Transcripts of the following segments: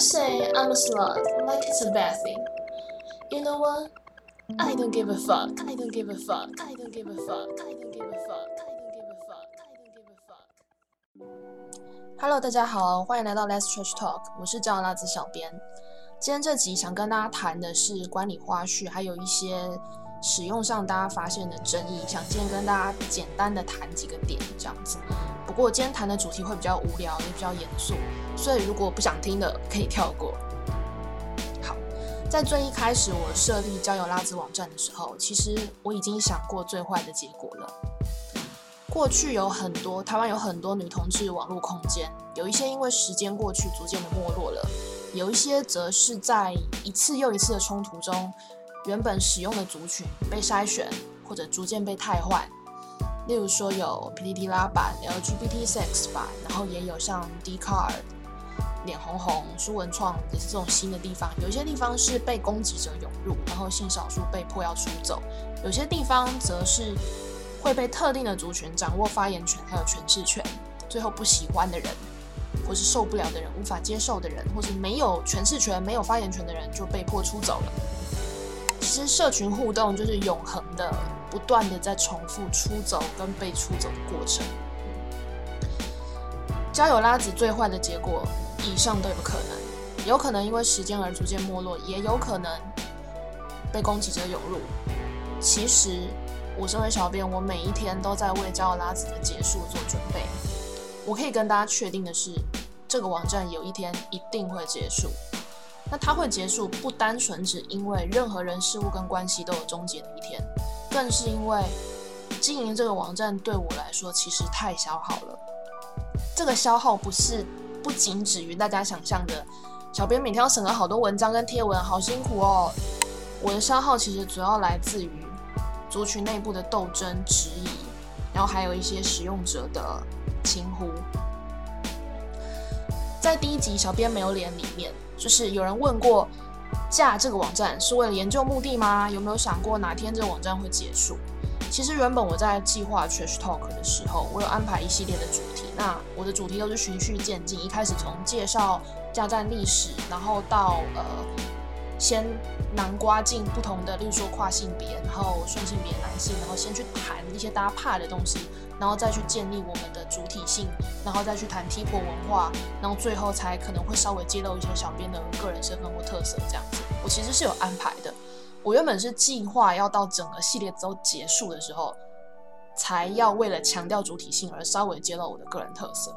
You say I'm a slut, like it's a bad thing. You know what? I don't give a fuck. I don't give a fuck. I don't give a fuck. I don't give a fuck. I don't give a fuck. I don't give a fuck. Hello，大家好，欢迎来到 Let's Trash Talk，我是叫辣子小编。今天这集想跟大家谈的是管理花絮，还有一些使用上大家发现的争议，想今天跟大家简单的谈几个点，这样子。不过今天谈的主题会比较无聊，也比较严肃，所以如果不想听的可以跳过。好，在最一开始我设立交友拉子网站的时候，其实我已经想过最坏的结果了。过去有很多台湾有很多女同志网络空间，有一些因为时间过去逐渐的没落了，有一些则是在一次又一次的冲突中，原本使用的族群被筛选或者逐渐被汰换。例如说有 PPT 拉版、LGBT sex 版，然后也有像 D card 脸红红、书文创也是这种新的地方。有些地方是被攻击者涌入，然后性少数被迫要出走；有些地方则是会被特定的族群掌握发言权还有诠释权，最后不喜欢的人，或是受不了的人、无法接受的人，或是没有诠释权、没有发言权的人就被迫出走了。其实社群互动就是永恒的。不断的在重复出走跟被出走的过程，交友拉子最坏的结果，以上都有可能，有可能因为时间而逐渐没落，也有可能被攻击者涌入。其实，我身为小编，我每一天都在为交友拉子的结束做准备。我可以跟大家确定的是，这个网站有一天一定会结束。那它会结束，不单纯只因为任何人事物跟关系都有终结的一天。更是因为经营这个网站对我来说其实太消耗了。这个消耗不是不仅止于大家想象的，小编每天要审核好多文章跟贴文，好辛苦哦。我的消耗其实主要来自于族群内部的斗争、质疑，然后还有一些使用者的轻呼。在第一集小编没有脸里面，就是有人问过。架这个网站是为了研究目的吗？有没有想过哪天这个网站会结束？其实原本我在计划 Trash Talk 的时候，我有安排一系列的主题。那我的主题都是循序渐进，一开始从介绍架站历史，然后到呃先南瓜进不同的，例如说跨性别，然后顺性别男性，然后先去谈一些大家怕的东西。然后再去建立我们的主体性，然后再去谈 T 婆文化，然后最后才可能会稍微揭露一些小编的个人身份或特色这样子。我其实是有安排的，我原本是计划要到整个系列都结束的时候，才要为了强调主体性而稍微揭露我的个人特色。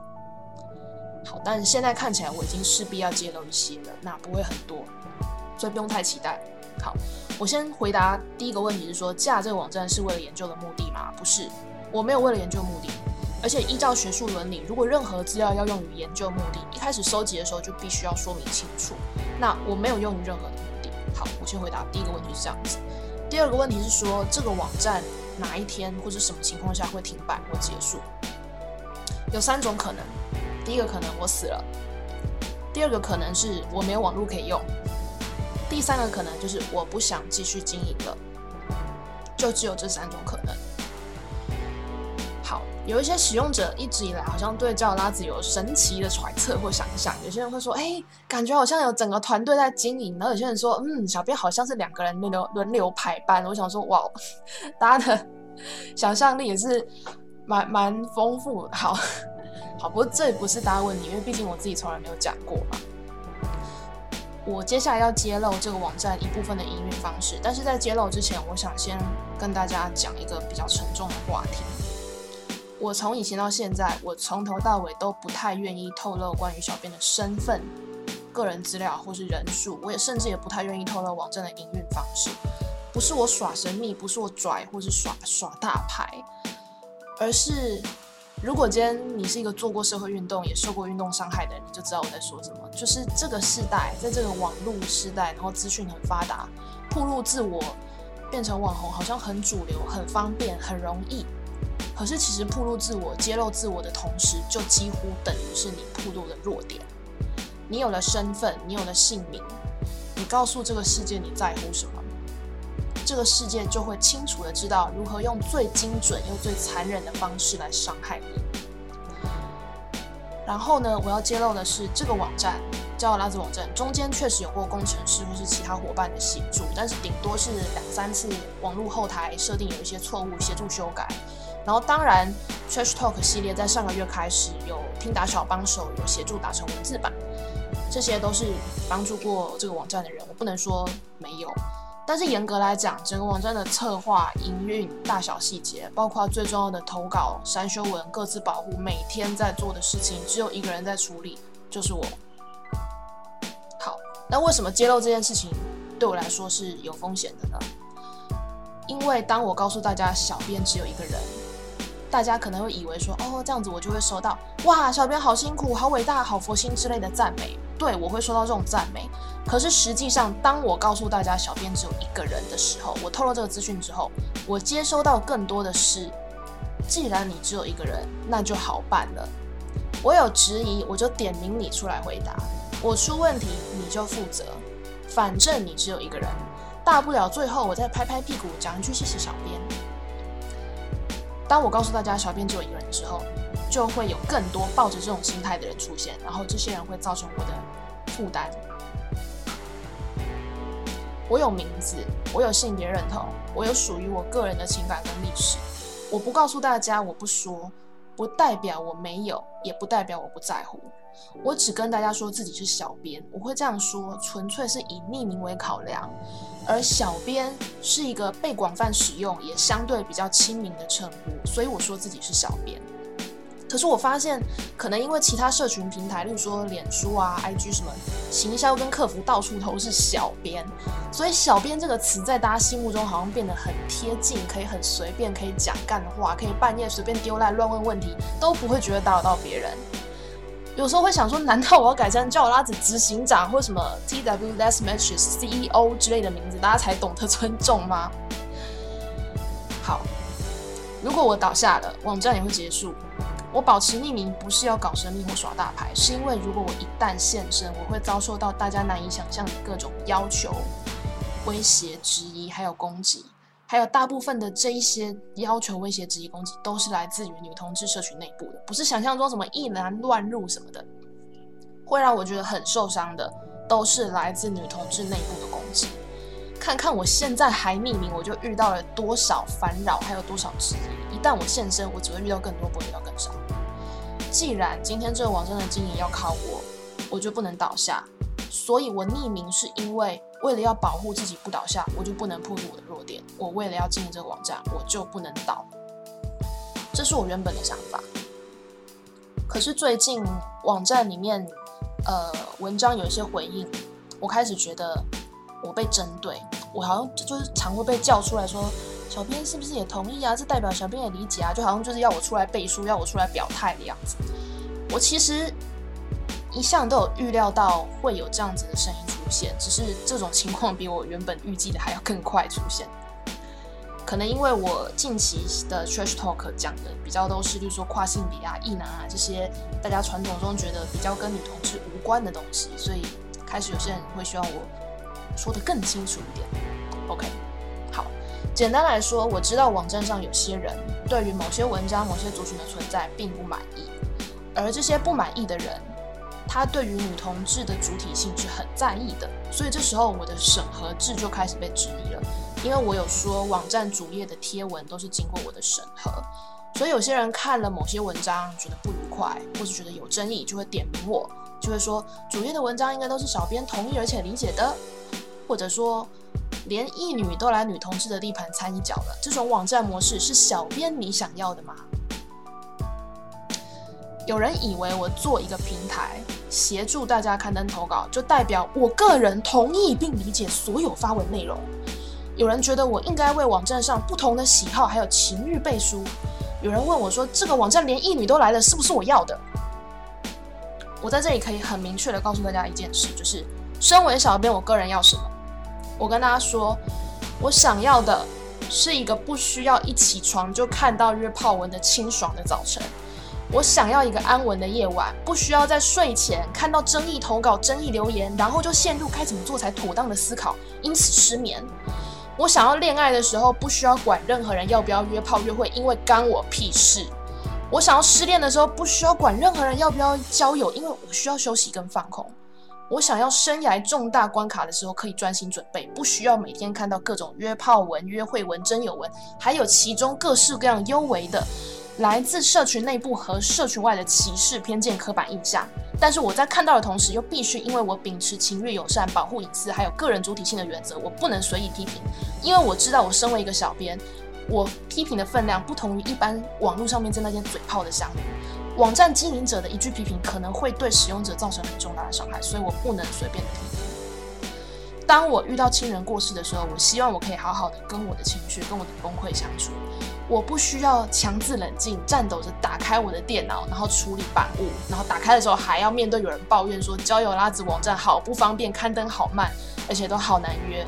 好，但现在看起来我已经势必要揭露一些了，那不会很多，所以不用太期待。好，我先回答第一个问题是说，架这个网站是为了研究的目的吗？不是。我没有为了研究目的，而且依照学术伦理，如果任何资料要用于研究目的，一开始收集的时候就必须要说明清楚。那我没有用于任何的目的。好，我先回答第一个问题是这样子。第二个问题是说，这个网站哪一天或者什么情况下会停摆或结束？有三种可能。第一个可能我死了，第二个可能是我没有网络可以用，第三个可能就是我不想继续经营了。就只有这三种可能。好有一些使用者一直以来好像对交友拉子有神奇的揣测或想象，有些人会说，哎，感觉好像有整个团队在经营，然后有些人说，嗯，小编好像是两个人轮流轮流排班。我想说，哇，大家的想象力也是蛮蛮丰富。好好，不过这不是大家问题，因为毕竟我自己从来没有讲过嘛。我接下来要揭露这个网站一部分的营运方式，但是在揭露之前，我想先跟大家讲一个比较沉重的话题。我从以前到现在，我从头到尾都不太愿意透露关于小编的身份、个人资料或是人数。我也甚至也不太愿意透露网站的营运方式。不是我耍神秘，不是我拽，或是耍耍大牌，而是如果今天你是一个做过社会运动、也受过运动伤害的人，你就知道我在说什么。就是这个时代，在这个网络时代，然后资讯很发达，铺路自我变成网红，好像很主流、很方便、很容易。可是，其实铺露自我、揭露自我的同时，就几乎等于是你铺露的弱点。你有了身份，你有了姓名，你告诉这个世界你在乎什么，这个世界就会清楚的知道如何用最精准又最残忍的方式来伤害你。然后呢，我要揭露的是，这个网站叫拉子网站中间确实有过工程师或是其他伙伴的协助，但是顶多是两三次网络后台设定有一些错误，协助修改。然后当然，Trash Talk 系列在上个月开始有听打小帮手有协助打成文字版，这些都是帮助过这个网站的人，我不能说没有。但是严格来讲，整个网站的策划、营运、大小细节，包括最重要的投稿、删修文、各自保护，每天在做的事情，只有一个人在处理，就是我。好，那为什么揭露这件事情对我来说是有风险的呢？因为当我告诉大家小编只有一个人，大家可能会以为说，哦，这样子我就会收到，哇，小编好辛苦、好伟大、好佛心之类的赞美。对，我会收到这种赞美。可是实际上，当我告诉大家小编只有一个人的时候，我透露这个资讯之后，我接收到更多的是：既然你只有一个人，那就好办了。我有质疑，我就点名你出来回答。我出问题，你就负责。反正你只有一个人，大不了最后我再拍拍屁股讲一句谢谢小编。当我告诉大家小便只有一个人之后，就会有更多抱着这种心态的人出现，然后这些人会造成我的负担。我有名字，我有性别认同，我有属于我个人的情感跟历史。我不告诉大家，我不说，不代表我没有，也不代表我不在乎。我只跟大家说自己是小编，我会这样说，纯粹是以匿名为考量。而小编是一个被广泛使用，也相对比较亲民的称呼，所以我说自己是小编。可是我发现，可能因为其他社群平台，例如说脸书啊、IG 什么，行销跟客服到处都是小编，所以“小编”这个词在大家心目中好像变得很贴近，可以很随便，可以讲干话，可以半夜随便丢赖乱问问题，都不会觉得打扰到别人。有时候会想说，难道我要改成叫我拉子执行长或什么 TW Less Matches CEO 之类的名字，大家才懂得尊重吗？好，如果我倒下了，网站也会结束。我保持匿名不是要搞神秘或耍大牌，是因为如果我一旦现身，我会遭受到大家难以想象的各种要求、威胁、质疑，还有攻击。还有大部分的这一些要求、威胁、质疑、攻击，都是来自于女同志社群内部的，不是想象中什么一男乱入什么的。会让我觉得很受伤的，都是来自女同志内部的攻击。看看我现在还匿名，我就遇到了多少烦扰，还有多少质疑。一旦我现身，我只会遇到更多，不会遇到更少。既然今天这个网站的经营要靠我，我就不能倒下。所以我匿名是因为为了要保护自己不倒下，我就不能暴露我的弱点。我为了要经营这个网站，我就不能倒。这是我原本的想法。可是最近网站里面，呃，文章有一些回应，我开始觉得。我被针对，我好像就是常会被叫出来说，小编是不是也同意啊？这代表小编也理解啊？就好像就是要我出来背书，要我出来表态的样子。我其实一向都有预料到会有这样子的声音出现，只是这种情况比我原本预计的还要更快出现。可能因为我近期的 trash talk 讲的比较都是，就是说跨性别啊、异男啊这些大家传统中觉得比较跟女同志无关的东西，所以开始有些人会希望我。说的更清楚一点，OK，好，简单来说，我知道网站上有些人对于某些文章、某些族群的存在并不满意，而这些不满意的人，他对于女同志的主体性是很在意的，所以这时候我的审核制就开始被质疑了，因为我有说网站主页的贴文都是经过我的审核，所以有些人看了某些文章觉得不愉快，或是觉得有争议，就会点名我，就会说主页的文章应该都是小编同意而且理解的。或者说，连异女都来女同志的地盘掺一脚了，这种网站模式是小编你想要的吗？有人以为我做一个平台协助大家刊登投稿，就代表我个人同意并理解所有发文内容。有人觉得我应该为网站上不同的喜好还有情欲背书。有人问我说：“这个网站连艺女都来了，是不是我要的？”我在这里可以很明确的告诉大家一件事，就是身为小编，我个人要什么。我跟大家说，我想要的是一个不需要一起床就看到约炮文的清爽的早晨。我想要一个安稳的夜晚，不需要在睡前看到争议投稿、争议留言，然后就陷入该怎么做才妥当的思考，因此失眠。我想要恋爱的时候不需要管任何人要不要约炮约会，因为干我屁事。我想要失恋的时候不需要管任何人要不要交友，因为我需要休息跟放空。我想要生涯重大关卡的时候可以专心准备，不需要每天看到各种约炮文、约会文、真有文，还有其中各式各样优为的来自社群内部和社群外的歧视、偏见、刻板印象。但是我在看到的同时，又必须因为我秉持情欲友善、保护隐私还有个人主体性的原则，我不能随意批评，因为我知道我身为一个小编，我批评的分量不同于一般网络上面在那些嘴炮的项目。网站经营者的一句批评可能会对使用者造成很重大的伤害，所以我不能随便的批评。当我遇到亲人过世的时候，我希望我可以好好的跟我的情绪、跟我的崩溃相处。我不需要强自冷静，颤抖着打开我的电脑，然后处理版务，然后打开的时候还要面对有人抱怨说交友拉子网站好不方便，刊登好慢，而且都好难约。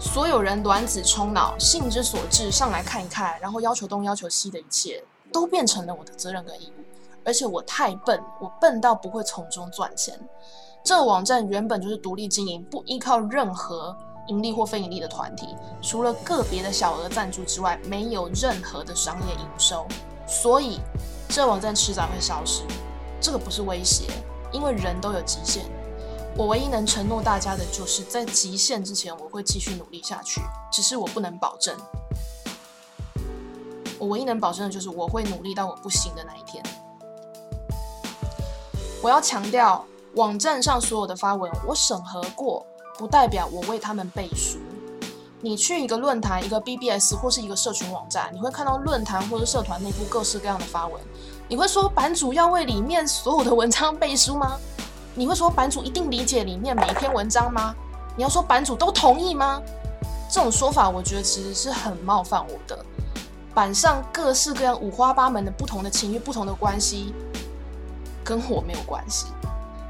所有人卵子冲脑，性之所至，上来看一看，然后要求东要求西的一切。都变成了我的责任跟义务，而且我太笨，我笨到不会从中赚钱。这个网站原本就是独立经营，不依靠任何盈利或非盈利的团体，除了个别的小额赞助之外，没有任何的商业营收。所以，这网站迟早会消失。这个不是威胁，因为人都有极限。我唯一能承诺大家的就是在极限之前，我会继续努力下去。只是我不能保证。我唯一能保证的就是我会努力到我不行的那一天。我要强调，网站上所有的发文我审核过，不代表我为他们背书。你去一个论坛、一个 BBS 或是一个社群网站，你会看到论坛或者社团内部各式各样的发文。你会说版主要为里面所有的文章背书吗？你会说版主一定理解里面每一篇文章吗？你要说版主都同意吗？这种说法，我觉得其实是很冒犯我的。板上各式各样、五花八门的不同的情欲、不同的关系，跟我没有关系。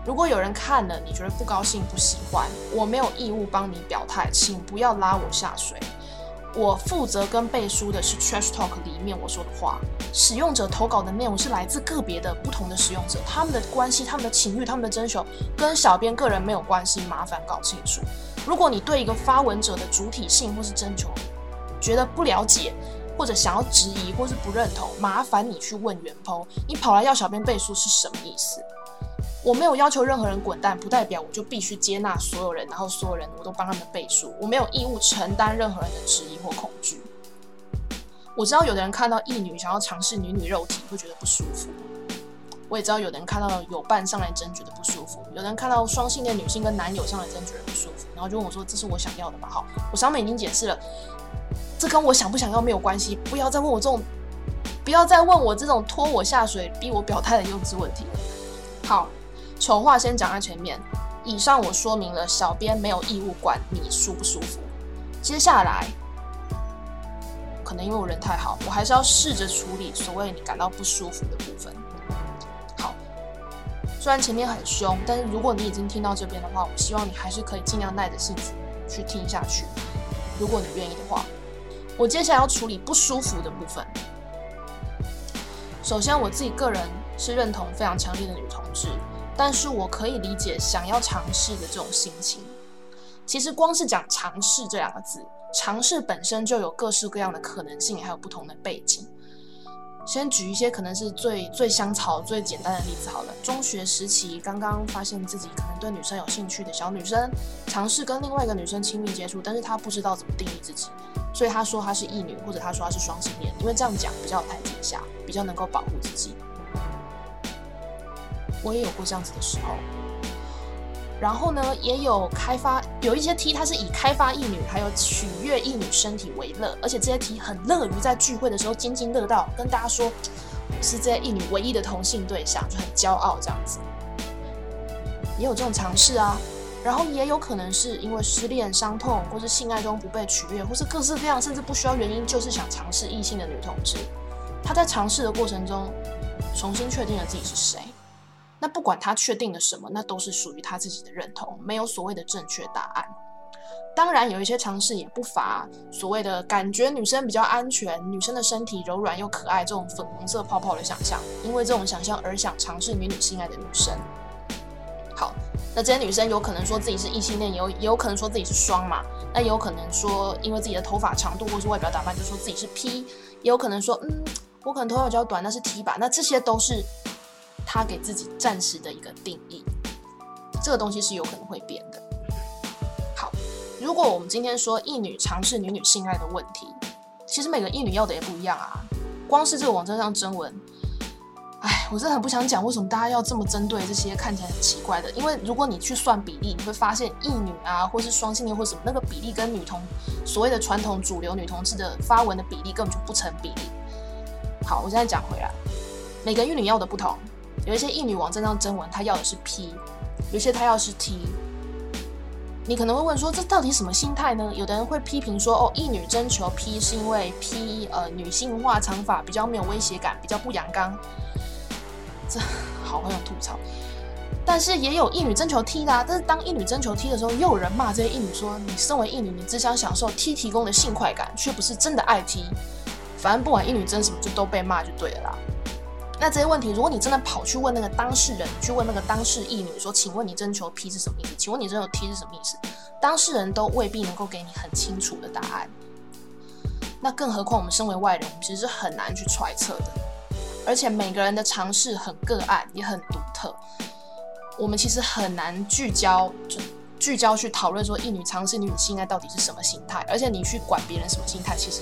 如果有人看了，你觉得不高兴、不喜欢，我没有义务帮你表态，请不要拉我下水。我负责跟背书的是 Trash Talk 里面我说的话。使用者投稿的内容是来自个别的不同的使用者，他们的关系、他们的情欲、他们的征求，跟小编个人没有关系，麻烦搞清楚。如果你对一个发文者的主体性或是征求觉得不了解，或者想要质疑，或是不认同，麻烦你去问原 po。你跑来要小编背书是什么意思？我没有要求任何人滚蛋，不代表我就必须接纳所有人，然后所有人我都帮他们背书。我没有义务承担任何人的质疑或恐惧。我知道有的人看到异女想要尝试女女肉体会觉得不舒服，我也知道有的人看到有伴上来争觉得不舒服，有人看到双性恋女性跟男友上来争觉得不舒服，然后就问我说：“这是我想要的吗？”好，我上面已经解释了。这跟我想不想要没有关系，不要再问我这种，不要再问我这种拖我下水、逼我表态的幼稚问题。好，丑话先讲在前面。以上我说明了，小编没有义务管你舒不舒服。接下来，可能因为我人太好，我还是要试着处理所谓你感到不舒服的部分。好，虽然前面很凶，但是如果你已经听到这边的话，我希望你还是可以尽量耐着性子去听下去。如果你愿意的话。我接下来要处理不舒服的部分。首先，我自己个人是认同非常强烈的女同志，但是我可以理解想要尝试的这种心情。其实，光是讲“尝试”这两个字，尝试本身就有各式各样的可能性，还有不同的背景。先举一些可能是最最香草、最简单的例子好了。中学时期刚刚发现自己可能对女生有兴趣的小女生，尝试跟另外一个女生亲密接触，但是她不知道怎么定义自己，所以她说她是异女，或者她说她是双性恋，因为这样讲比较有台阶下，比较能够保护自己。我也有过这样子的时候。然后呢，也有开发有一些 T，它是以开发异女还有取悦异女身体为乐，而且这些 T 很乐于在聚会的时候津津乐道，跟大家说是这些异女唯一的同性对象，就很骄傲这样子。也有这种尝试啊，然后也有可能是因为失恋伤痛，或是性爱中不被取悦，或是各式各样甚至不需要原因，就是想尝试异性的女同志，她在尝试的过程中重新确定了自己是谁。那不管他确定了什么，那都是属于他自己的认同，没有所谓的正确答案。当然，有一些尝试也不乏所谓的感觉女生比较安全，女生的身体柔软又可爱这种粉红色泡泡的想象，因为这种想象而想尝试女女性爱的女生。好，那这些女生有可能说自己是异性恋，有也有可能说自己是双嘛，那也有可能说因为自己的头发长度或是外表打扮就说自己是 P，也有可能说嗯，我可能头发比较短，那是 T 吧，那这些都是。他给自己暂时的一个定义，这个东西是有可能会变的。好，如果我们今天说一女尝试女女性爱的问题，其实每个一女要的也不一样啊。光是这个网站上征文。哎，我真的很不想讲为什么大家要这么针对这些看起来很奇怪的，因为如果你去算比例，你会发现异女啊，或是双性恋或什么，那个比例跟女同所谓的传统主流女同志的发文的比例根本就不成比例。好，我现在讲回来，每个异女要的不同，有一些异女网站上征文，她要的是 P，有些她要是 T。你可能会问说，这到底什么心态呢？有的人会批评说，哦，异女征求 P 是因为 P 呃女性化长发比较没有威胁感，比较不阳刚。这好很有吐槽，但是也有一女征求 T 的啊。但是当一女征求 T 的时候，又有人骂这些一女说：“你身为一女，你只想享受 T 提供的性快感，却不是真的爱 T。”反正不管一女征什么，就都被骂就对了啦。那这些问题，如果你真的跑去问那个当事人，去问那个当事一女说：“请问你征求 P 是什么意思？请问你征求 T 是什么意思？”当事人都未必能够给你很清楚的答案。那更何况我们身为外人，其实是很难去揣测的。而且每个人的尝试很个案，也很独特。我们其实很难聚焦，就聚焦去讨论说，一女尝试女性爱到底是什么心态。而且你去管别人什么心态，其实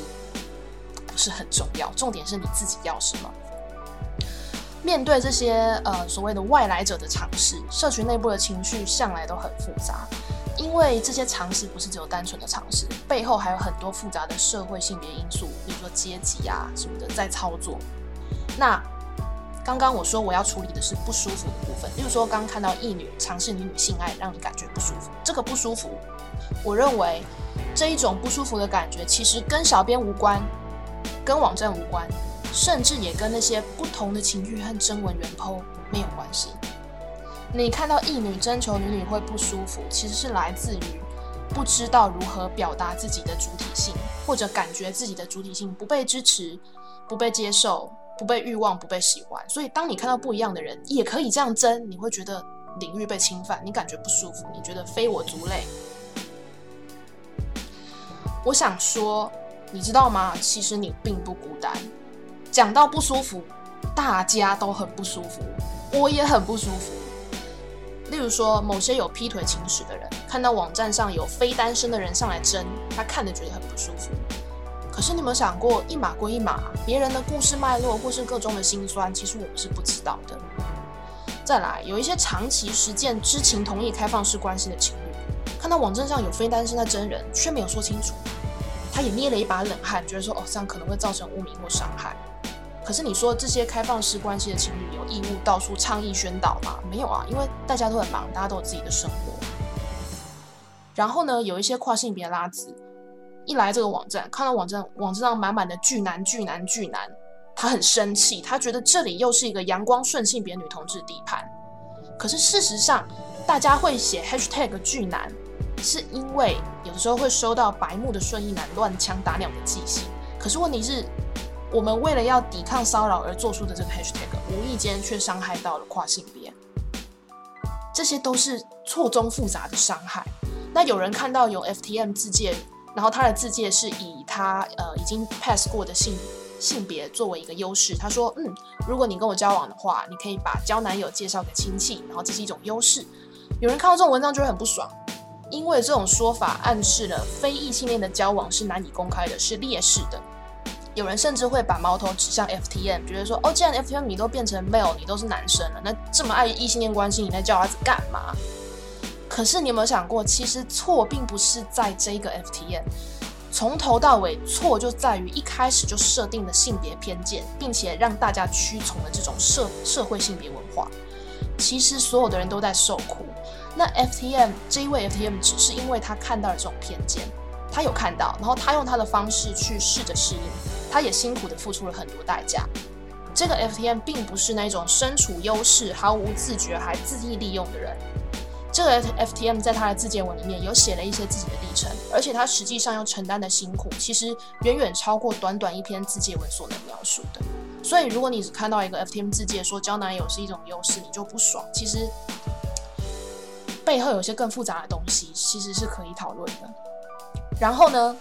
不是很重要。重点是你自己要什么。面对这些呃所谓的外来者的尝试，社群内部的情绪向来都很复杂，因为这些尝试不是只有单纯的尝试，背后还有很多复杂的社会性别因素，比如说阶级啊什么的在操作。那刚刚我说我要处理的是不舒服的部分，例如说刚看到异女尝试女女性爱，让你感觉不舒服。这个不舒服，我认为这一种不舒服的感觉其实跟小编无关，跟网站无关，甚至也跟那些不同的情绪和征文源剖没有关系。你看到异女征求女女会不舒服，其实是来自于不知道如何表达自己的主体性，或者感觉自己的主体性不被支持、不被接受。不被欲望，不被喜欢，所以当你看到不一样的人也可以这样争，你会觉得领域被侵犯，你感觉不舒服，你觉得非我族类。我想说，你知道吗？其实你并不孤单。讲到不舒服，大家都很不舒服，我也很不舒服。例如说，某些有劈腿情史的人，看到网站上有非单身的人上来争，他看着觉得很不舒服。可是你有没有想过，一码归一码，别人的故事脉络或是各中的辛酸，其实我们是不知道的。再来，有一些长期实践知情同意开放式关系的情侣，看到网站上有非单身的真人，却没有说清楚，他也捏了一把冷汗，觉得说哦，这样可能会造成污名或伤害。可是你说这些开放式关系的情侣有义务到处倡议宣导吗？没有啊，因为大家都很忙，大家都有自己的生活。然后呢，有一些跨性别拉子。一来这个网站，看到网站网站上满满的巨男巨男巨男，他很生气，他觉得这里又是一个阳光顺性别女同志地盘。可是事实上，大家会写 hashtag 巨男，是因为有的时候会收到白目的顺义男乱枪打鸟的寄信。可是问题是，我们为了要抵抗骚扰而做出的这个 hashtag，无意间却伤害到了跨性别，这些都是错综复杂的伤害。那有人看到有 FTM 自介。然后他的自荐是以他呃已经 pass 过的性性别作为一个优势。他说，嗯，如果你跟我交往的话，你可以把交男友介绍给亲戚，然后这是一种优势。有人看到这种文章就会很不爽，因为这种说法暗示了非异性恋的交往是难以公开的，是劣势的。有人甚至会把矛头指向 FTM，觉得说，哦，既然 FTM 你都变成 male，你都是男生了，那这么爱异性恋关系，你在叫他干嘛？可是你有没有想过，其实错并不是在这个 FTM，从头到尾错就在于一开始就设定了性别偏见，并且让大家屈从了这种社社会性别文化。其实所有的人都在受苦。那 FTM 这一位 FTM 只是因为他看到了这种偏见，他有看到，然后他用他的方式去试着适应，他也辛苦的付出了很多代价。这个 FTM 并不是那种身处优势、毫无自觉还恣意利用的人。这个 FTM 在他的自荐文里面有写了一些自己的历程，而且他实际上要承担的辛苦，其实远远超过短短一篇自荐文所能描述的。所以，如果你只看到一个 FTM 自荐说交男友是一种优势，你就不爽，其实背后有些更复杂的东西，其实是可以讨论的。然后呢，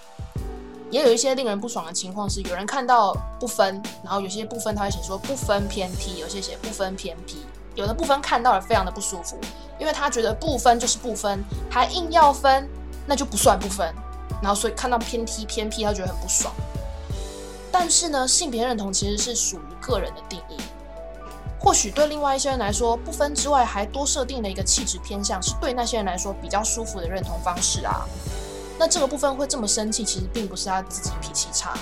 也有一些令人不爽的情况是，有人看到不分，然后有些部分他会写说不分偏 T，有些写不分偏 P，有的部分看到了非常的不舒服，因为他觉得不分就是不分，还硬要分，那就不算不分，然后所以看到偏 T 偏 P，他觉得很不爽。但是呢，性别认同其实是属于个人的定义。或许对另外一些人来说，不分之外还多设定了一个气质偏向，是对那些人来说比较舒服的认同方式啊。那这个部分会这么生气，其实并不是他自己脾气差，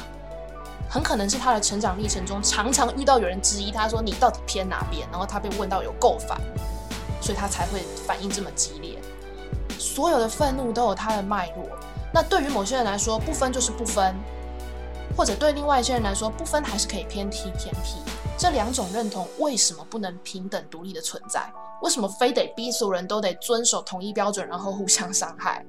很可能是他的成长历程中常常遇到有人质疑他说你到底偏哪边，然后他被问到有够烦，所以他才会反应这么激烈。所有的愤怒都有它的脉络。那对于某些人来说，不分就是不分。或者对另外一些人来说，不分还是可以偏 T 偏 P，这两种认同为什么不能平等独立的存在？为什么非得逼所有人都得遵守统一标准，然后互相伤害？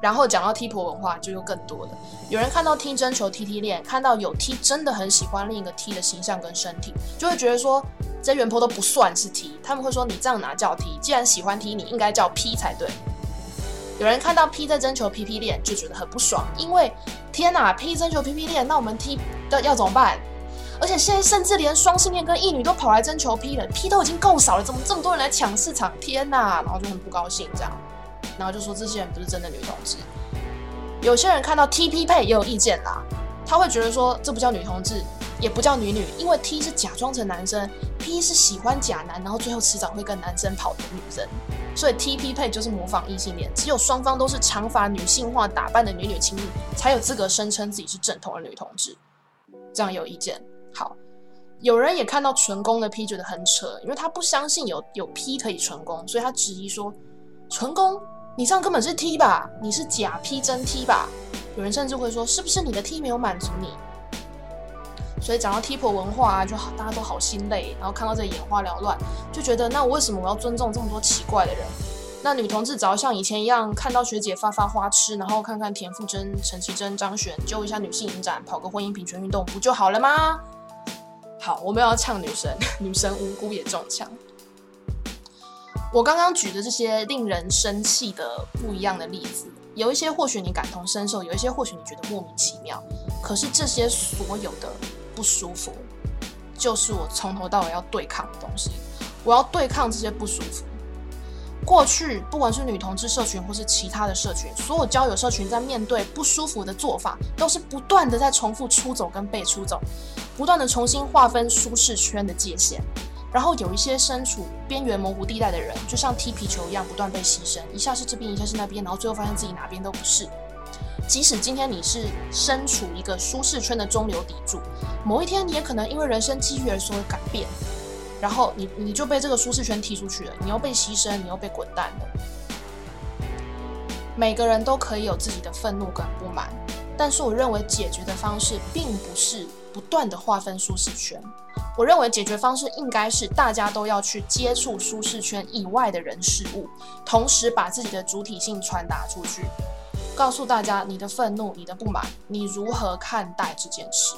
然后讲到 T 婆文化就又更多了。有人看到 T 征求 T T 恋，看到有 T 真的很喜欢另一个 T 的形象跟身体，就会觉得说这原婆都不算是 T，他们会说你这样哪叫 T？既然喜欢 T，你应该叫 P 才对。有人看到 P 在征求 P P 恋，就觉得很不爽，因为天哪，P 征求 P P 恋，那我们 T 的要怎么办？而且现在甚至连双性恋跟异女都跑来征求 P 了，P 都已经够少了，怎么这么多人来抢市场？天哪，然后就很不高兴这样，然后就说这些人不是真的女同志。有些人看到 T P 配也有意见啦，他会觉得说这不叫女同志，也不叫女女，因为 T 是假装成男生，P 是喜欢假男，然后最后迟早会跟男生跑的女生。所以 T P 配就是模仿异性恋，只有双方都是长发女性化打扮的女女情侣，才有资格声称自己是正统的女同志。这样有意见？好，有人也看到纯公的 P 觉得很扯，因为他不相信有有 P 可以纯公，所以他质疑说：纯公，你这样根本是 T 吧？你是假 P 真 T 吧？有人甚至会说：是不是你的 T 没有满足你？所以讲到 T 婆文化啊，就大家都好心累，然后看到这眼花缭乱，就觉得那我为什么我要尊重这么多奇怪的人？那女同志只要像以前一样，看到学姐发发花痴，然后看看田馥甄、陈绮贞、张悬，揪一下女性影展，跑个婚姻平权运动，不就好了吗？好，我们要呛女神，女神无辜也中枪。我刚刚举的这些令人生气的不一样的例子，有一些或许你感同身受，有一些或许你觉得莫名其妙，可是这些所有的。不舒服，就是我从头到尾要对抗的东西。我要对抗这些不舒服。过去，不管是女同志社群或是其他的社群，所有交友社群在面对不舒服的做法，都是不断的在重复出走跟被出走，不断的重新划分舒适圈的界限。然后有一些身处边缘模糊地带的人，就像踢皮球一样，不断被牺牲，一下是这边，一下是那边，然后最后发现自己哪边都不是。即使今天你是身处一个舒适圈的中流砥柱，某一天你也可能因为人生机遇而所改变，然后你你就被这个舒适圈踢出去了，你又被牺牲，你又被滚蛋了。每个人都可以有自己的愤怒跟不满，但是我认为解决的方式并不是不断的划分舒适圈，我认为解决方式应该是大家都要去接触舒适圈以外的人事物，同时把自己的主体性传达出去。告诉大家你的愤怒、你的不满，你如何看待这件事。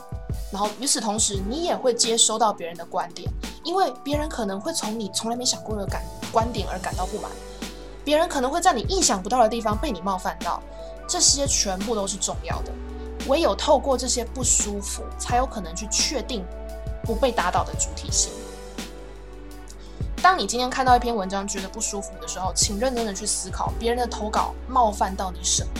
然后与此同时，你也会接收到别人的观点，因为别人可能会从你从来没想过的感观点而感到不满，别人可能会在你意想不到的地方被你冒犯到，这些全部都是重要的。唯有透过这些不舒服，才有可能去确定不被打倒的主体性。当你今天看到一篇文章觉得不舒服的时候，请认真的去思考别人的投稿冒犯到你什么。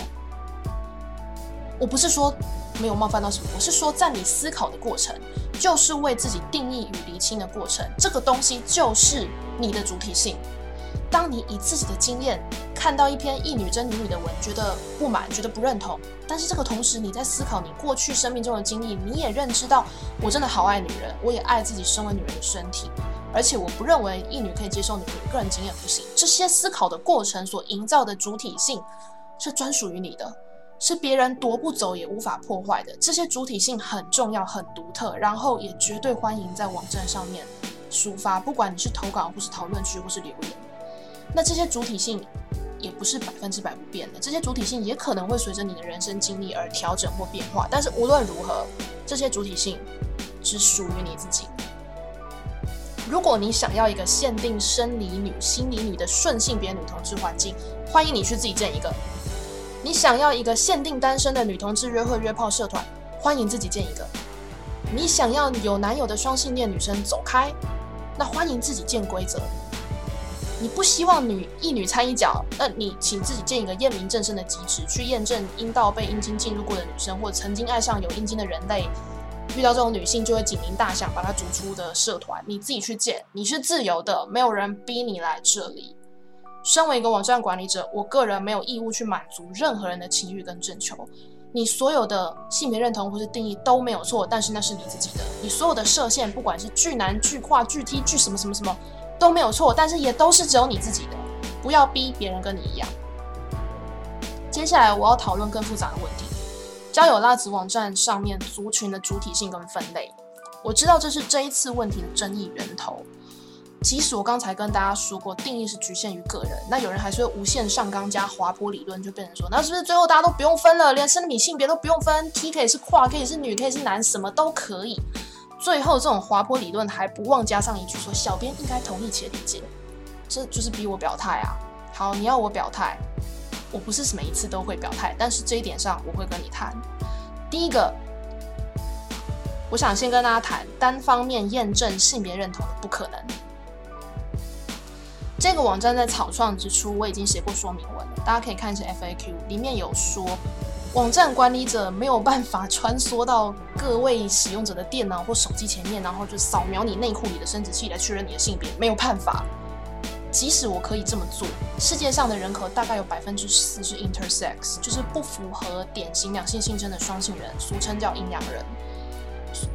我不是说没有冒犯到什么，我是说在你思考的过程，就是为自己定义与厘清的过程。这个东西就是你的主体性。当你以自己的经验看到一篇一女真女女的文，觉得不满，觉得不认同，但是这个同时你在思考你过去生命中的经历，你也认知到我真的好爱女人，我也爱自己身为女人的身体。而且我不认为一女可以接受你的个人经验不行。这些思考的过程所营造的主体性是专属于你的，是别人夺不走也无法破坏的。这些主体性很重要、很独特，然后也绝对欢迎在网站上面抒发，不管你是投稿或是讨论区或是留言。那这些主体性也不是百分之百不变的，这些主体性也可能会随着你的人生经历而调整或变化。但是无论如何，这些主体性只属于你自己。如果你想要一个限定生理女、心理女的顺性别女同志环境，欢迎你去自己建一个。你想要一个限定单身的女同志约会约炮社团，欢迎自己建一个。你想要有男友的双性恋女生走开，那欢迎自己建规则。你不希望女一女参一脚，那你请自己建一个验明正身的机制，去验证阴道被阴茎进入过的女生，或曾经爱上有阴茎的人类，遇到这种女性就会警铃大响，把她逐出的社团，你自己去建，你是自由的，没有人逼你来这里。身为一个网站管理者，我个人没有义务去满足任何人的情欲跟征求。你所有的性别认同或是定义都没有错，但是那是你自己的。你所有的设限，不管是巨男、巨跨、巨 T、巨什么什么什么，都没有错，但是也都是只有你自己的。不要逼别人跟你一样。接下来我要讨论更复杂的问题：交友拉子网站上面族群的主体性跟分类。我知道这是这一次问题的争议源头。即使我刚才跟大家说过，定义是局限于个人，那有人还是会无限上纲加滑坡理论，就变成说，那是不是最后大家都不用分了，连生理性别都不用分？T 可以是跨，可以是女，可以是男，什么都可以。最后这种滑坡理论还不忘加上一句说，小编应该同意且理解，这就是逼我表态啊。好，你要我表态，我不是每一次都会表态，但是这一点上我会跟你谈。第一个，我想先跟大家谈单方面验证性别认同的不可能。这个网站在草创之初，我已经写过说明文了，大家可以看一下 FAQ，里面有说，网站管理者没有办法穿梭到各位使用者的电脑或手机前面，然后就扫描你内裤里的生殖器来确认你的性别，没有办法。即使我可以这么做，世界上的人口大概有百分之四是 intersex，就是不符合典型两性性征的双性人，俗称叫阴阳人。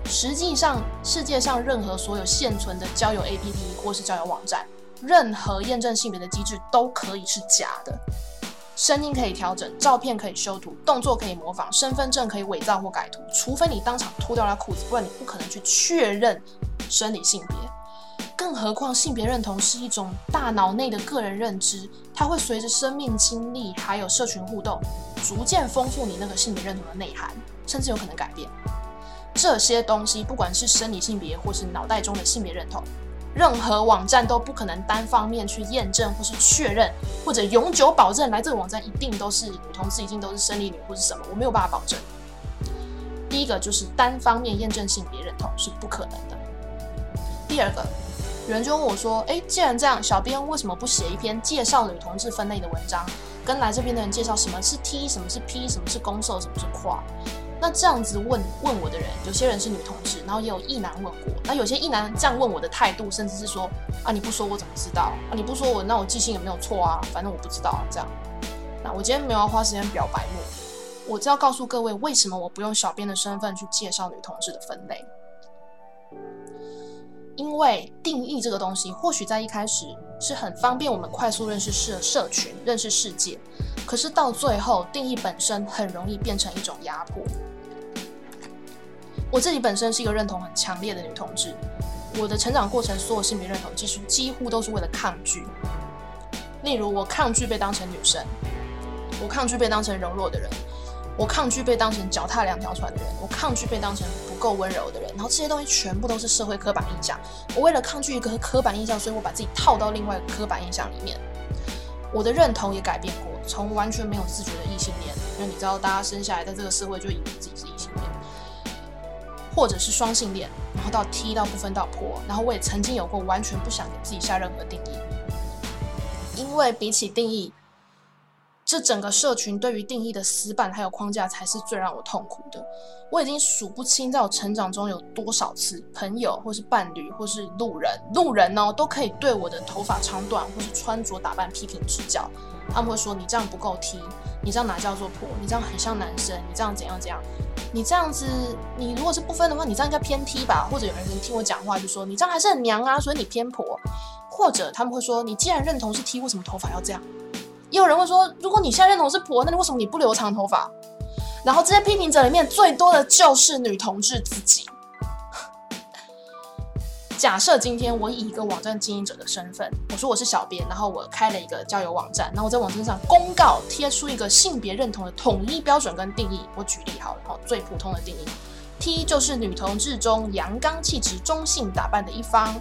实际上，世界上任何所有现存的交友 APP 或是交友网站。任何验证性别的机制都可以是假的，声音可以调整，照片可以修图，动作可以模仿，身份证可以伪造或改图，除非你当场脱掉了裤子，不然你不可能去确认生理性别。更何况性别认同是一种大脑内的个人认知，它会随着生命经历还有社群互动，逐渐丰富你那个性别认同的内涵，甚至有可能改变。这些东西，不管是生理性别或是脑袋中的性别认同。任何网站都不可能单方面去验证或是确认，或者永久保证来这个网站一定都是女同志，一定都是生理女或是什么，我没有办法保证。第一个就是单方面验证性别认同是不可能的。第二个，有人就问我说：“诶，既然这样，小编为什么不写一篇介绍女同志分类的文章，跟来这边的人介绍什么是 T，什么是 P，什么是公受，什么是跨？”那这样子问问我的人，有些人是女同志，然后也有异男问过。那有些异男这样问我的态度，甚至是说啊，你不说我怎么知道？啊，你不说我，那我记性有没有错啊？反正我不知道啊这样。那我今天没有要花时间表白目，我只要告诉各位，为什么我不用小编的身份去介绍女同志的分类。因为定义这个东西，或许在一开始是很方便我们快速认识社社群、认识世界，可是到最后，定义本身很容易变成一种压迫。我自己本身是一个认同很强烈的女同志，我的成长过程，所有性别认同其实几乎都是为了抗拒。例如，我抗拒被当成女生，我抗拒被当成柔弱的人。我抗拒被当成脚踏两条船的人，我抗拒被当成不够温柔的人，然后这些东西全部都是社会刻板印象。我为了抗拒一个刻板印象，所以我把自己套到另外刻板印象里面。我的认同也改变过，从完全没有自觉的异性恋，因为你知道，大家生下来在这个社会就以为自己是，或者是双性恋，然后到 T 到不分到破，然后我也曾经有过完全不想给自己下任何定义，因为比起定义。这整个社群对于定义的死板还有框架，才是最让我痛苦的。我已经数不清在我成长中有多少次，朋友或是伴侣或是路人，路人呢都可以对我的头发长短或是穿着打扮批评指教。他们会说你这样不够 T，你这样哪叫做婆？你这样很像男生，你这样怎样怎样？你这样子，你如果是不分的话，你这样应该偏 T 吧？或者有人听我讲话就说你这样还是很娘啊，所以你偏婆。或者他们会说你既然认同是 T，为什么头发要这样？也有人会说，如果你现在认同是婆，那你为什么你不留长头发？然后这些批评者里面最多的就是女同志自己。假设今天我以一个网站经营者的身份，我说我是小编，然后我开了一个交友网站，然后我在网站上公告贴出一个性别认同的统一标准跟定义。我举例好了，好最普通的定义，T 就是女同志中阳刚气质、中性打扮的一方。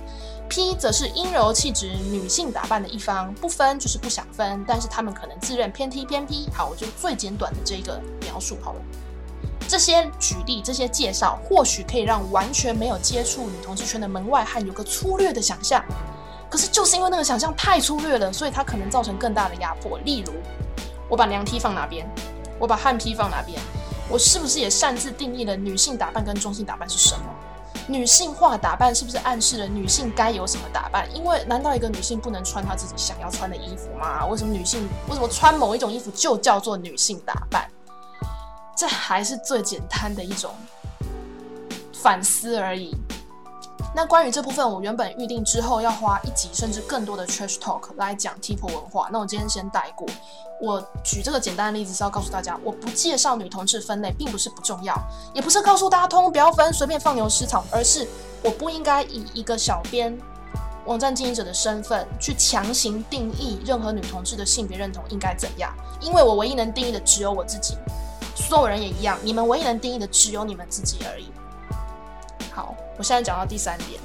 P 则是阴柔气质女性打扮的一方，不分就是不想分，但是他们可能自认偏 T 偏 P。好，我就最简短的这一个描述好了。这些举例、这些介绍，或许可以让完全没有接触女同志圈的门外汉有个粗略的想象。可是就是因为那个想象太粗略了，所以它可能造成更大的压迫。例如，我把娘 T 放哪边？我把汉 P 放哪边？我是不是也擅自定义了女性打扮跟中性打扮是什么？女性化打扮是不是暗示了女性该有什么打扮？因为难道一个女性不能穿她自己想要穿的衣服吗？为什么女性为什么穿某一种衣服就叫做女性打扮？这还是最简单的一种反思而已。那关于这部分，我原本预定之后要花一集甚至更多的 trash talk 来讲 T 婆文化。那我今天先带过。我举这个简单的例子是要告诉大家，我不介绍女同志分类，并不是不重要，也不是告诉大家通不要分，随便放牛吃草，而是我不应该以一个小编、网站经营者的身份去强行定义任何女同志的性别认同应该怎样，因为我唯一能定义的只有我自己，所有人也一样，你们唯一能定义的只有你们自己而已。我现在讲到第三点。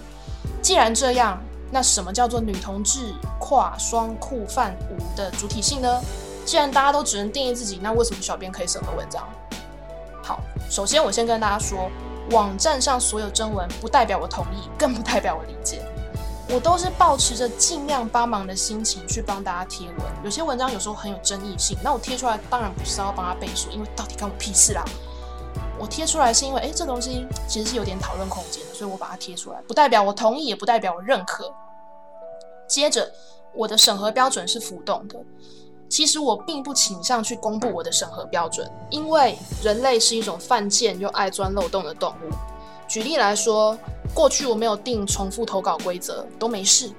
既然这样，那什么叫做女同志跨双酷泛舞的主体性呢？既然大家都只能定义自己，那为什么小编可以审核文章？好，首先我先跟大家说，网站上所有征文不代表我同意，更不代表我理解。我都是保持着尽量帮忙的心情去帮大家贴文。有些文章有时候很有争议性，那我贴出来当然不是要帮他背书，因为到底关我屁事啦。我贴出来是因为，哎，这东西其实是有点讨论空间的，所以我把它贴出来，不代表我同意，也不代表我认可。接着，我的审核标准是浮动的。其实我并不倾向去公布我的审核标准，因为人类是一种犯贱又爱钻漏洞的动物。举例来说，过去我没有定重复投稿规则都没事，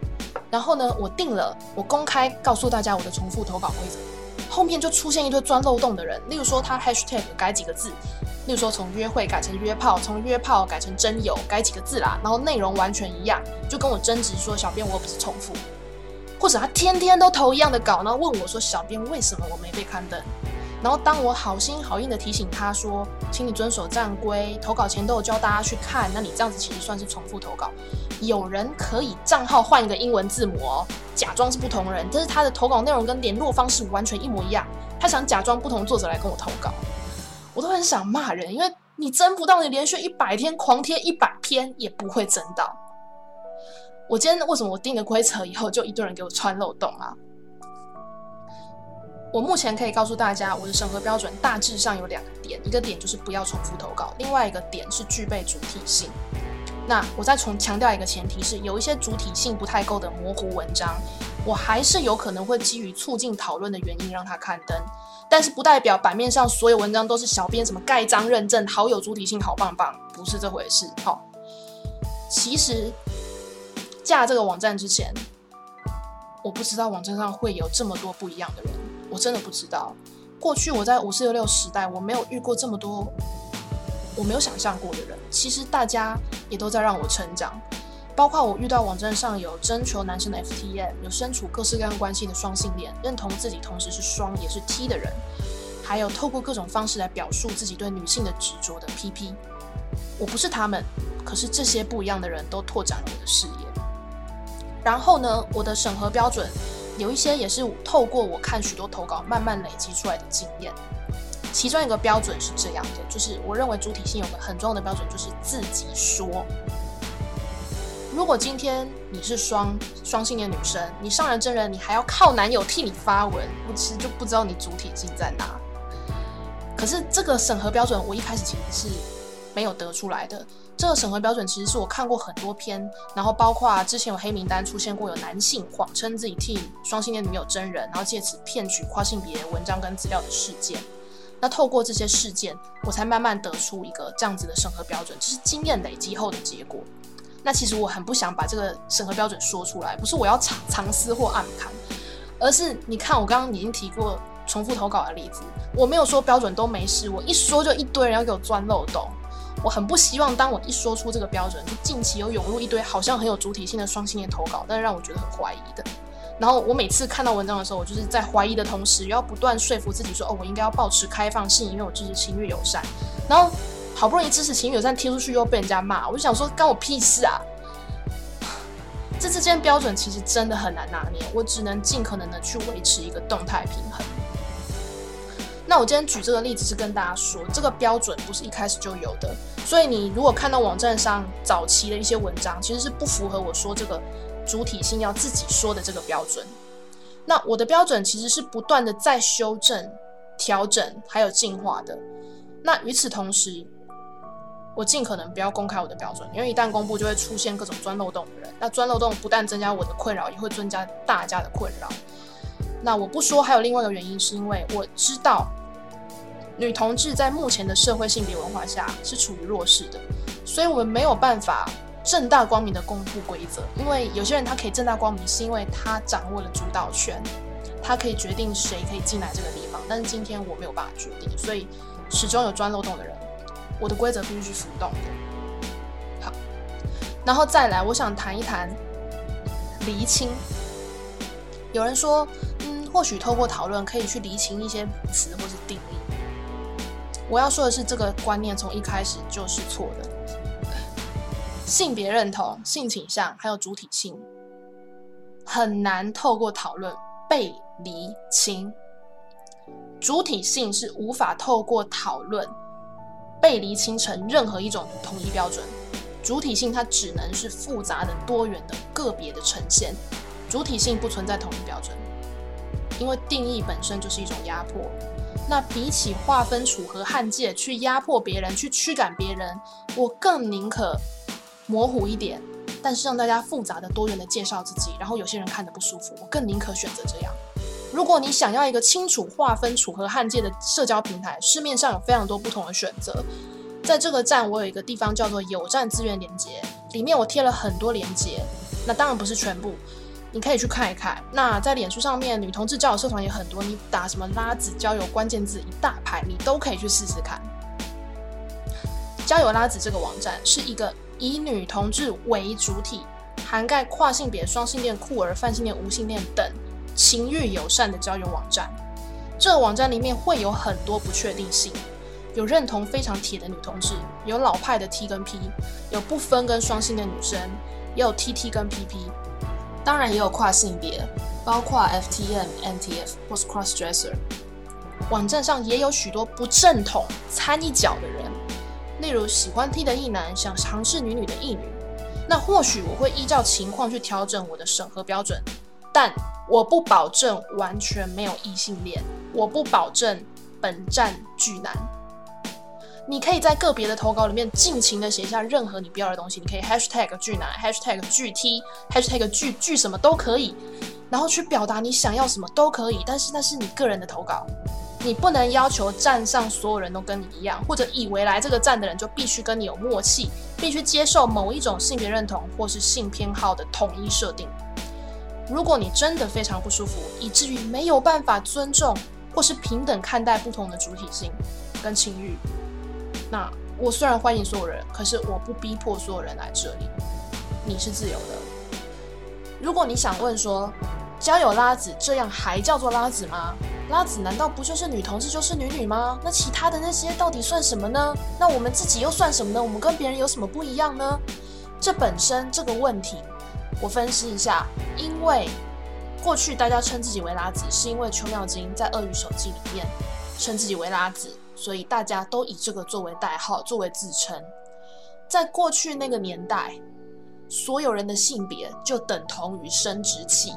然后呢，我定了，我公开告诉大家我的重复投稿规则，后面就出现一堆钻漏洞的人，例如说他 hashtag 改几个字。例如说，从约会改成约炮，从约炮改成真友，改几个字啦，然后内容完全一样，就跟我争执说，小编我不是重复，或者他天天都投一样的稿，然后问我说，小编为什么我没被刊登？然后当我好心好意的提醒他说，请你遵守战规，投稿前都有教大家去看，那你这样子其实算是重复投稿。有人可以账号换一个英文字母哦，假装是不同人，但是他的投稿内容跟联络方式完全一模一样，他想假装不同作者来跟我投稿。我都很想骂人，因为你争不到，你连续一百天狂贴一百篇也不会争到。我今天为什么我定了规则以后就一堆人给我穿漏洞啊？我目前可以告诉大家，我的审核标准大致上有两个点，一个点就是不要重复投稿，另外一个点是具备主体性。那我再重强调一个前提是，有一些主体性不太够的模糊文章，我还是有可能会基于促进讨论的原因让他刊登。但是不代表版面上所有文章都是小编什么盖章认证，好有主体性，好棒棒，不是这回事。好，其实架这个网站之前，我不知道网站上会有这么多不一样的人，我真的不知道。过去我在五四六六时代，我没有遇过这么多我没有想象过的人。其实大家也都在让我成长。包括我遇到网站上有征求男生的 FTM，有身处各式各样关系的双性恋，认同自己同时是双也是 T 的人，还有透过各种方式来表述自己对女性的执着的 PP。我不是他们，可是这些不一样的人都拓展了我的视野。然后呢，我的审核标准有一些也是透过我看许多投稿慢慢累积出来的经验。其中一个标准是这样的，就是我认为主体性有个很重要的标准，就是自己说。如果今天你是双双性恋女生，你上了真人，你还要靠男友替你发文，我其实就不知道你主体性在哪。可是这个审核标准，我一开始其实是没有得出来的。这个审核标准其实是我看过很多篇，然后包括之前有黑名单出现过有男性谎称自己替双性恋女友真人，然后借此骗取跨性别文章跟资料的事件。那透过这些事件，我才慢慢得出一个这样子的审核标准，这是经验累积后的结果。那其实我很不想把这个审核标准说出来，不是我要藏藏私或暗藏，而是你看我刚刚已经提过重复投稿的例子，我没有说标准都没事，我一说就一堆人要给我钻漏洞，我很不希望当我一说出这个标准，就近期有涌入一堆好像很有主体性的双性恋投稿，但是让我觉得很怀疑的。然后我每次看到文章的时候，我就是在怀疑的同时，又要不断说服自己说，哦，我应该要保持开放性，因为我支持情侣友善，然后。好不容易支持情侣友善贴出去，又被人家骂，我就想说，关我屁事啊！这之间标准其实真的很难拿捏，我只能尽可能的去维持一个动态平衡。那我今天举这个例子是跟大家说，这个标准不是一开始就有的，所以你如果看到网站上早期的一些文章，其实是不符合我说这个主体性要自己说的这个标准。那我的标准其实是不断的在修正、调整还有进化的。那与此同时，我尽可能不要公开我的标准，因为一旦公布，就会出现各种钻漏洞的人。那钻漏洞不但增加我的困扰，也会增加大家的困扰。那我不说，还有另外一个原因，是因为我知道。女同志在目前的社会性别文化下是处于弱势的，所以我们没有办法正大光明的公布规则。因为有些人他可以正大光明，是因为他掌握了主导权，他可以决定谁可以进来这个地方。但是今天我没有办法决定，所以始终有钻漏洞的人，我的规则必须去浮动的。好，然后再来，我想谈一谈厘清。有人说，嗯，或许透过讨论可以去厘清一些词或是定义。我要说的是，这个观念从一开始就是错的。性别认同、性倾向还有主体性，很难透过讨论被厘清。主体性是无法透过讨论被厘清成任何一种统一标准。主体性它只能是复杂的、多元的、个别的呈现。主体性不存在统一标准，因为定义本身就是一种压迫。那比起划分、楚河汉界去压迫别人、去驱赶别人，我更宁可模糊一点，但是让大家复杂的、多元的介绍自己，然后有些人看得不舒服，我更宁可选择这样。如果你想要一个清楚划分楚河汉界的社交平台，市面上有非常多不同的选择。在这个站，我有一个地方叫做有站资源连接，里面我贴了很多连接，那当然不是全部。你可以去看一看。那在脸书上面，女同志交友社团也很多，你打什么“拉子交友”关键字一大排，你都可以去试试看。交友拉子这个网站是一个以女同志为主体，涵盖跨性别、双性恋、酷儿、泛性恋、无性恋等情欲友善的交友网站。这个网站里面会有很多不确定性，有认同非常铁的女同志，有老派的 T 跟 P，有不分跟双性恋女生，也有 TT 跟 PP。当然也有跨性别，包括 FTM、NTF 或是 Crossdresser。网站上也有许多不正统掺一脚的人，例如喜欢 T 的异男想尝试女女的异女。那或许我会依照情况去调整我的审核标准，但我不保证完全没有异性恋，我不保证本站巨男。你可以在个别的投稿里面尽情的写下任何你不要的东西，你可以 hashtag 巨男，hashtag 巨 T，hashtag 巨巨什么都可以，然后去表达你想要什么都可以，但是那是你个人的投稿，你不能要求站上所有人都跟你一样，或者以为来这个站的人就必须跟你有默契，必须接受某一种性别认同或是性偏好的统一设定。如果你真的非常不舒服，以至于没有办法尊重或是平等看待不同的主体性跟情欲。那我虽然欢迎所有人，可是我不逼迫所有人来这里。你是自由的。如果你想问说，交友拉子这样还叫做拉子吗？拉子难道不就是女同志就是女女吗？那其他的那些到底算什么呢？那我们自己又算什么呢？我们跟别人有什么不一样呢？这本身这个问题，我分析一下，因为过去大家称自己为拉子，是因为邱妙金在《鳄鱼手记》里面称自己为拉子。所以大家都以这个作为代号，作为自称。在过去那个年代，所有人的性别就等同于生殖器。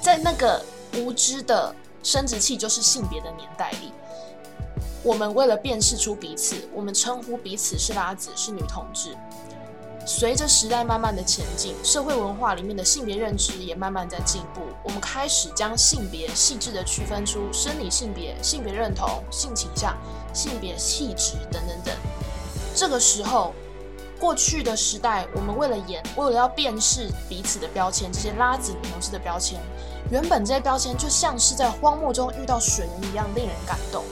在那个无知的生殖器就是性别的年代里，我们为了辨识出彼此，我们称呼彼此是拉子，是女同志。随着时代慢慢的前进，社会文化里面的性别认知也慢慢在进步。我们开始将性别细致的区分出生理性别、性别认同、性倾向、性别气质等等等。这个时候，过去的时代，我们为了演，为了要辨识彼此的标签，这些拉子女同志的标签，原本这些标签就像是在荒漠中遇到水源一样令人感动。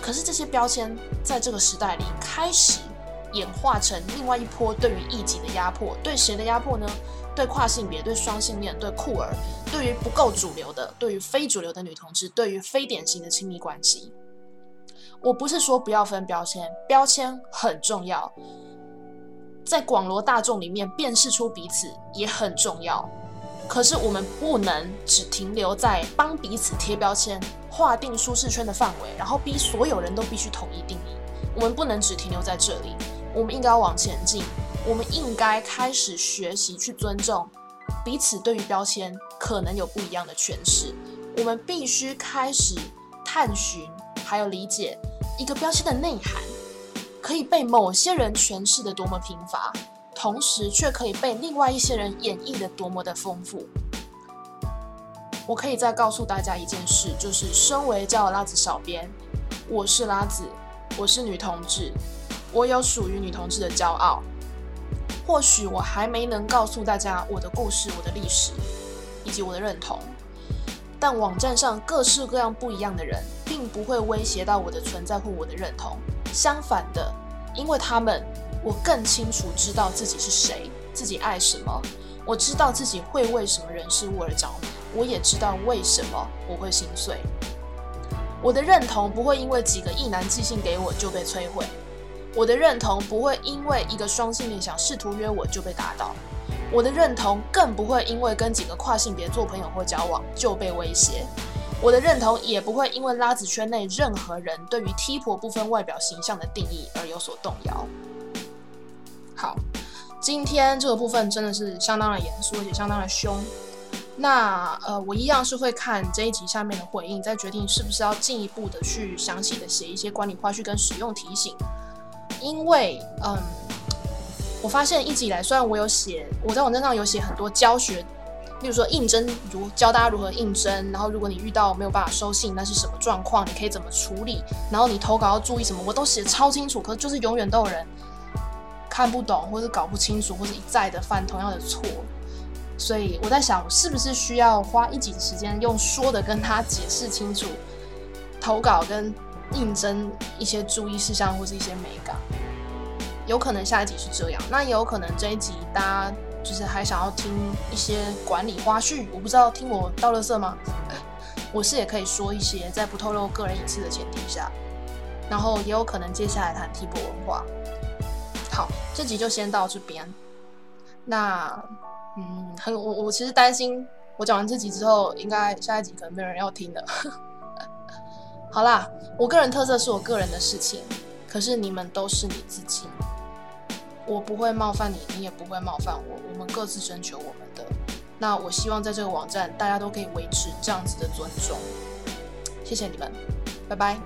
可是这些标签在这个时代里开始。演化成另外一波对于异己的压迫，对谁的压迫呢？对跨性别、对双性恋、对酷儿、对于不够主流的、对于非主流的女同志、对于非典型的亲密关系。我不是说不要分标签，标签很重要，在广罗大众里面辨识出彼此也很重要。可是我们不能只停留在帮彼此贴标签、划定舒适圈的范围，然后逼所有人都必须统一定义。我们不能只停留在这里，我们应该要往前进。我们应该开始学习去尊重彼此对于标签可能有不一样的诠释。我们必须开始探寻，还有理解一个标签的内涵，可以被某些人诠释的多么贫乏。同时，却可以被另外一些人演绎的多么的丰富。我可以再告诉大家一件事，就是身为叫拉子小编，我是拉子，我是女同志，我有属于女同志的骄傲。或许我还没能告诉大家我的故事、我的历史以及我的认同，但网站上各式各样不一样的人，并不会威胁到我的存在或我的认同。相反的，因为他们。我更清楚知道自己是谁，自己爱什么。我知道自己会为什么人事物而着迷，我也知道为什么我会心碎。我的认同不会因为几个异男寄信给我就被摧毁，我的认同不会因为一个双性恋想试图约我就被打倒，我的认同更不会因为跟几个跨性别做朋友或交往就被威胁。我的认同也不会因为拉子圈内任何人对于 T 婆部分外表形象的定义而有所动摇。好，今天这个部分真的是相当的严肃，而且相当的凶。那呃，我一样是会看这一集下面的回应，再决定是不是要进一步的去详细的写一些管理花絮跟使用提醒。因为嗯，我发现一直以来，虽然我有写，我在网站上有写很多教学，例如说应征如教大家如何应征，然后如果你遇到没有办法收信，那是什么状况，你可以怎么处理，然后你投稿要注意什么，我都写超清楚，可就是永远都有人。看不懂，或是搞不清楚，或者一再的犯同样的错，所以我在想，我是不是需要花一集的时间，用说的跟他解释清楚投稿跟应征一些注意事项或是一些美感。有可能下一集是这样，那也有可能这一集大家就是还想要听一些管理花絮，我不知道听我倒乐色吗？我是也可以说一些，在不透露个人隐私的前提下，然后也有可能接下来谈 T 波文化。好，这集就先到这边。那，嗯，很我我其实担心，我讲完这集之后，应该下一集可能没有人要听了。好啦，我个人特色是我个人的事情，可是你们都是你自己，我不会冒犯你，你也不会冒犯我，我们各自征求我们的。那我希望在这个网站，大家都可以维持这样子的尊重。谢谢你们，拜拜。